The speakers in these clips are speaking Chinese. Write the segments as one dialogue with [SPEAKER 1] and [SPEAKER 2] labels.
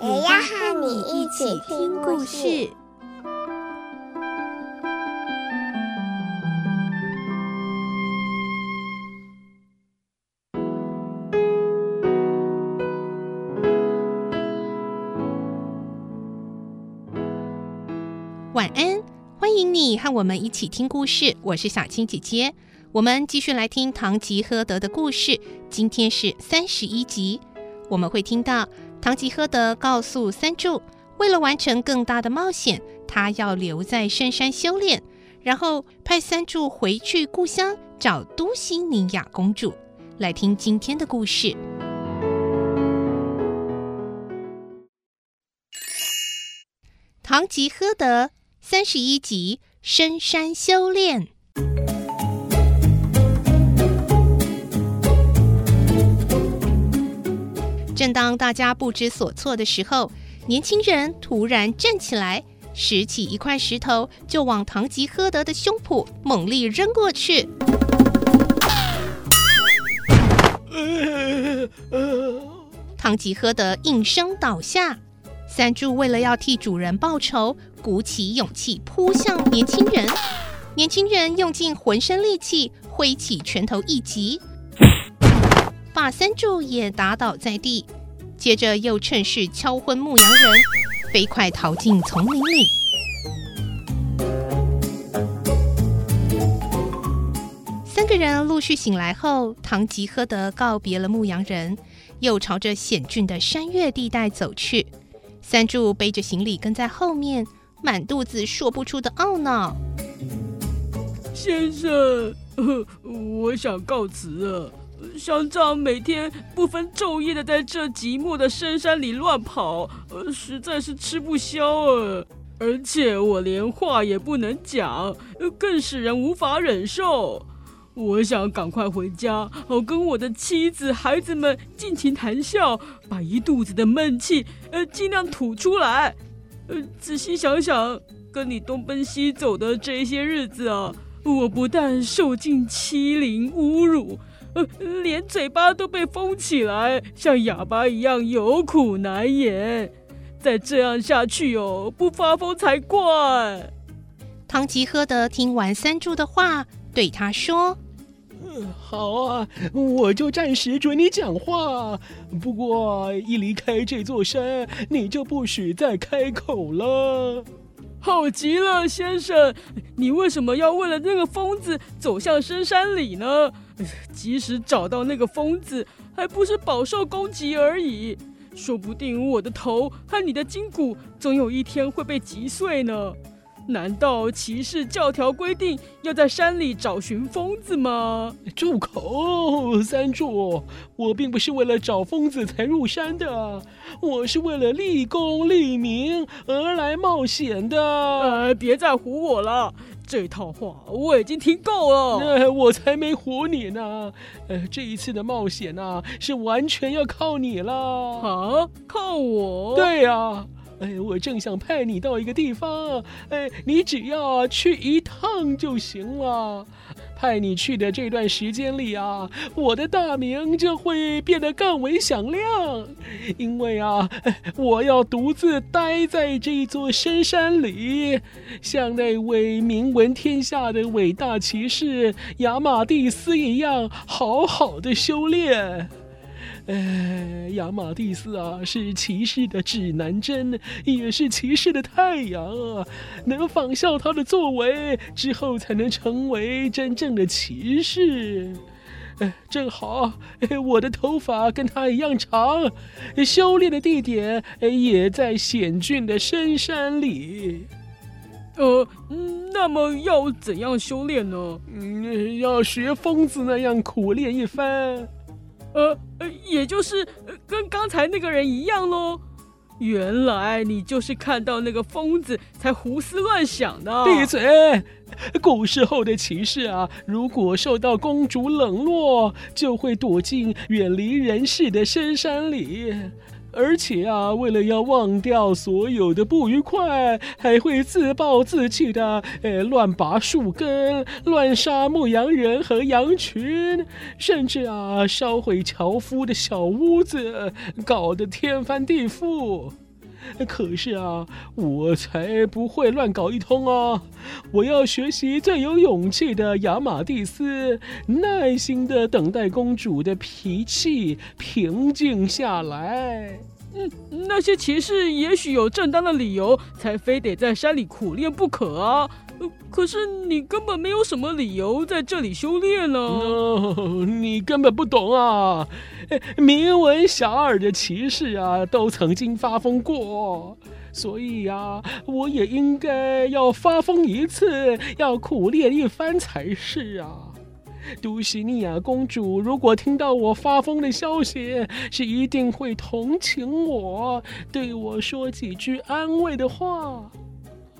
[SPEAKER 1] 也要和你一起听故事。
[SPEAKER 2] 晚安，欢迎你和我们一起听故事。我是小青姐姐，我们继续来听《唐吉诃德》的故事。今天是三十一集，我们会听到唐吉诃德告诉三柱，为了完成更大的冒险，他要留在深山修炼，然后派三柱回去故乡找都西尼亚公主。来听今天的故事，《唐吉诃德》。三十一集，深山修炼。正当大家不知所措的时候，年轻人突然站起来，拾起一块石头，就往唐吉诃德的胸脯猛力扔过去。唐吉诃德应声倒下。三柱为了要替主人报仇，鼓起勇气扑向年轻人。年轻人用尽浑身力气，挥起拳头一击，把三柱也打倒在地。接着又趁势敲昏牧羊人，飞快逃进丛林里。三个人陆续醒来后，唐吉诃德告别了牧羊人，又朝着险峻的山岳地带走去。三柱背着行李跟在后面，满肚子说不出的懊恼。
[SPEAKER 3] 先生，我想告辞了。像这样每天不分昼夜的在这寂寞的深山里乱跑，呃实在是吃不消啊！而且我连话也不能讲，更使人无法忍受。我想赶快回家，好跟我的妻子、孩子们尽情谈笑，把一肚子的闷气呃尽量吐出来。呃，仔细想想，跟你东奔西走的这些日子啊，我不但受尽欺凌侮辱，呃，连嘴巴都被封起来，像哑巴一样有苦难言。再这样下去哦，不发疯才怪。
[SPEAKER 2] 唐吉诃德听完三柱的话，对他说。
[SPEAKER 4] 好啊，我就暂时准你讲话。不过一离开这座山，你就不许再开口了。
[SPEAKER 3] 好极了，先生，你为什么要为了那个疯子走向深山里呢？即使找到那个疯子，还不是饱受攻击而已。说不定我的头和你的筋骨，总有一天会被击碎呢。难道骑士教条规定要在山里找寻疯子吗？
[SPEAKER 4] 住口，三柱！我并不是为了找疯子才入山的，我是为了立功立名而来冒险的。
[SPEAKER 3] 呃，别再唬我了，这套话我已经听够了。
[SPEAKER 4] 呃，我才没唬你呢。呃，这一次的冒险呐，啊，是完全要靠你了。
[SPEAKER 3] 啊，靠我？
[SPEAKER 4] 对呀。哎，我正想派你到一个地方，哎，你只要去一趟就行了。派你去的这段时间里啊，我的大名就会变得更为响亮，因为啊，我要独自待在这座深山里，像那位名闻天下的伟大骑士雅玛蒂斯一样，好好的修炼。哎，亚马蒂斯啊，是骑士的指南针，也是骑士的太阳啊！能仿效他的作为，之后才能成为真正的骑士。哎，正好，哎，我的头发跟他一样长，修炼的地点也在险峻的深山里。
[SPEAKER 3] 呃，那么要怎样修炼呢？
[SPEAKER 4] 嗯，要学疯子那样苦练一番。
[SPEAKER 3] 呃，也就是跟刚才那个人一样喽。原来你就是看到那个疯子才胡思乱想的。
[SPEAKER 4] 闭嘴！古时候的骑士啊，如果受到公主冷落，就会躲进远离人世的深山里。而且啊，为了要忘掉所有的不愉快，还会自暴自弃的，呃，乱拔树根，乱杀牧羊人和羊群，甚至啊，烧毁樵夫的小屋子，搞得天翻地覆。可是啊，我才不会乱搞一通啊！我要学习最有勇气的雅玛蒂斯，耐心的等待公主的脾气平静下来。
[SPEAKER 3] 嗯，那些骑士也许有正当的理由，才非得在山里苦练不可啊。可是你根本没有什么理由在这里修炼呢。
[SPEAKER 4] 你根本不懂啊！名闻遐邇的骑士啊，都曾经发疯过，所以啊，我也应该要发疯一次，要苦练一番才是啊。杜西尼亚公主如果听到我发疯的消息，是一定会同情我，对我说几句安慰的话。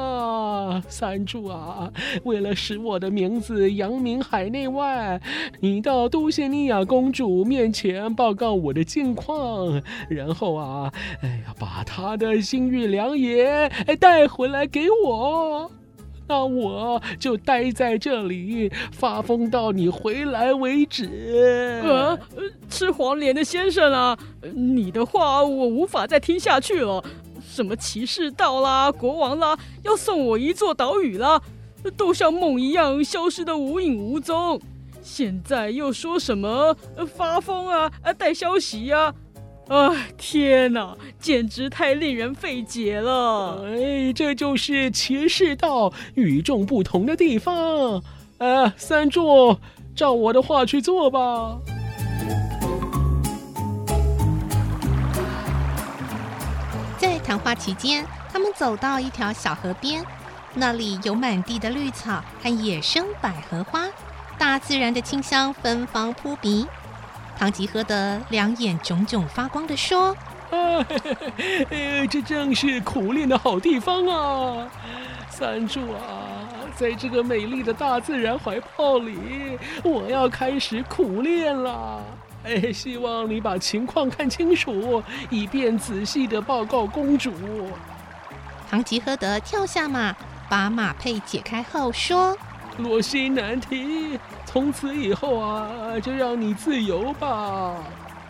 [SPEAKER 4] 啊，三柱啊！为了使我的名字扬名海内外，你到杜谢尼亚公主面前报告我的近况，然后啊，哎呀，把她的心玉良言带回来给我，那我就待在这里发疯到你回来为止。
[SPEAKER 3] 呃，吃黄连的先生啊，你的话我无法再听下去了。什么骑士道啦，国王啦，要送我一座岛屿啦，都像梦一样消失得无影无踪。现在又说什么发疯啊，啊，带消息呀？哎，天哪，简直太令人费解了！
[SPEAKER 4] 哎，这就是骑士道与众不同的地方。哎，三柱，照我的话去做吧。
[SPEAKER 2] 谈话期间，他们走到一条小河边，那里有满地的绿草和野生百合花，大自然的清香芬芳扑鼻。唐吉诃德两眼炯炯发光地说：“
[SPEAKER 4] 哎，这正是苦练的好地方啊！三柱啊，在这个美丽的大自然怀抱里，我要开始苦练了。”哎，希望你把情况看清楚，以便仔细的报告公主。
[SPEAKER 2] 唐吉诃德跳下马，把马配解开后说：“
[SPEAKER 4] 罗西难题，从此以后啊，就让你自由吧。”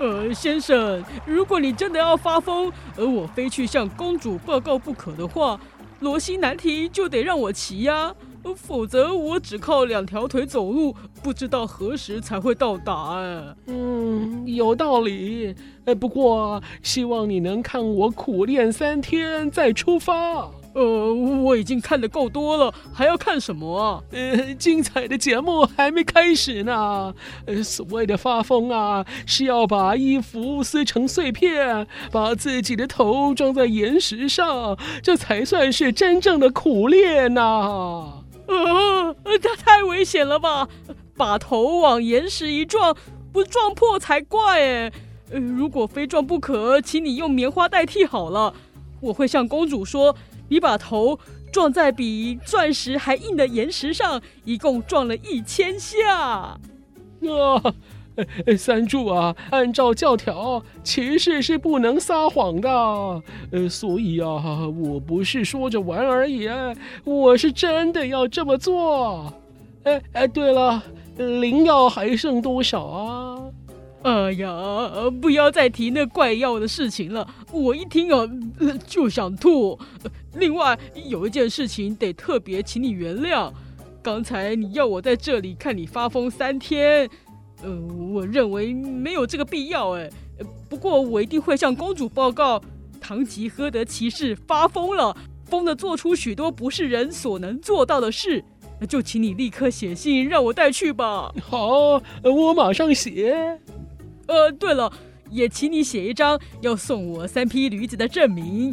[SPEAKER 3] 呃，先生，如果你真的要发疯，而我非去向公主报告不可的话，罗西难题就得让我骑呀。否则我只靠两条腿走路，不知道何时才会到达。哎，
[SPEAKER 4] 嗯，有道理。哎，不过希望你能看我苦练三天再出发。
[SPEAKER 3] 呃，我已经看得够多了，还要看什么？
[SPEAKER 4] 呃，精彩的节目还没开始呢。呃，所谓的发疯啊，是要把衣服撕成碎片，把自己的头撞在岩石上，这才算是真正的苦练呐。
[SPEAKER 3] 呃，这太危险了吧！把头往岩石一撞，不撞破才怪哎！呃，如果非撞不可，请你用棉花代替好了。我会向公主说，你把头撞在比钻石还硬的岩石上，一共撞了一千下。啊！
[SPEAKER 4] 三柱啊，按照教条，骑士是不能撒谎的。呃，所以啊，我不是说着玩而已，我是真的要这么做。哎哎，对了，灵药还剩多少啊？
[SPEAKER 3] 哎呀，不要再提那怪药的事情了，我一听啊就想吐。另外，有一件事情得特别请你原谅，刚才你要我在这里看你发疯三天。呃，我认为没有这个必要哎。不过我一定会向公主报告，唐吉诃德骑士发疯了，疯的做出许多不是人所能做到的事。就请你立刻写信让我带去吧。
[SPEAKER 4] 好，我马上写。
[SPEAKER 3] 呃，对了，也请你写一张要送我三匹驴子的证明。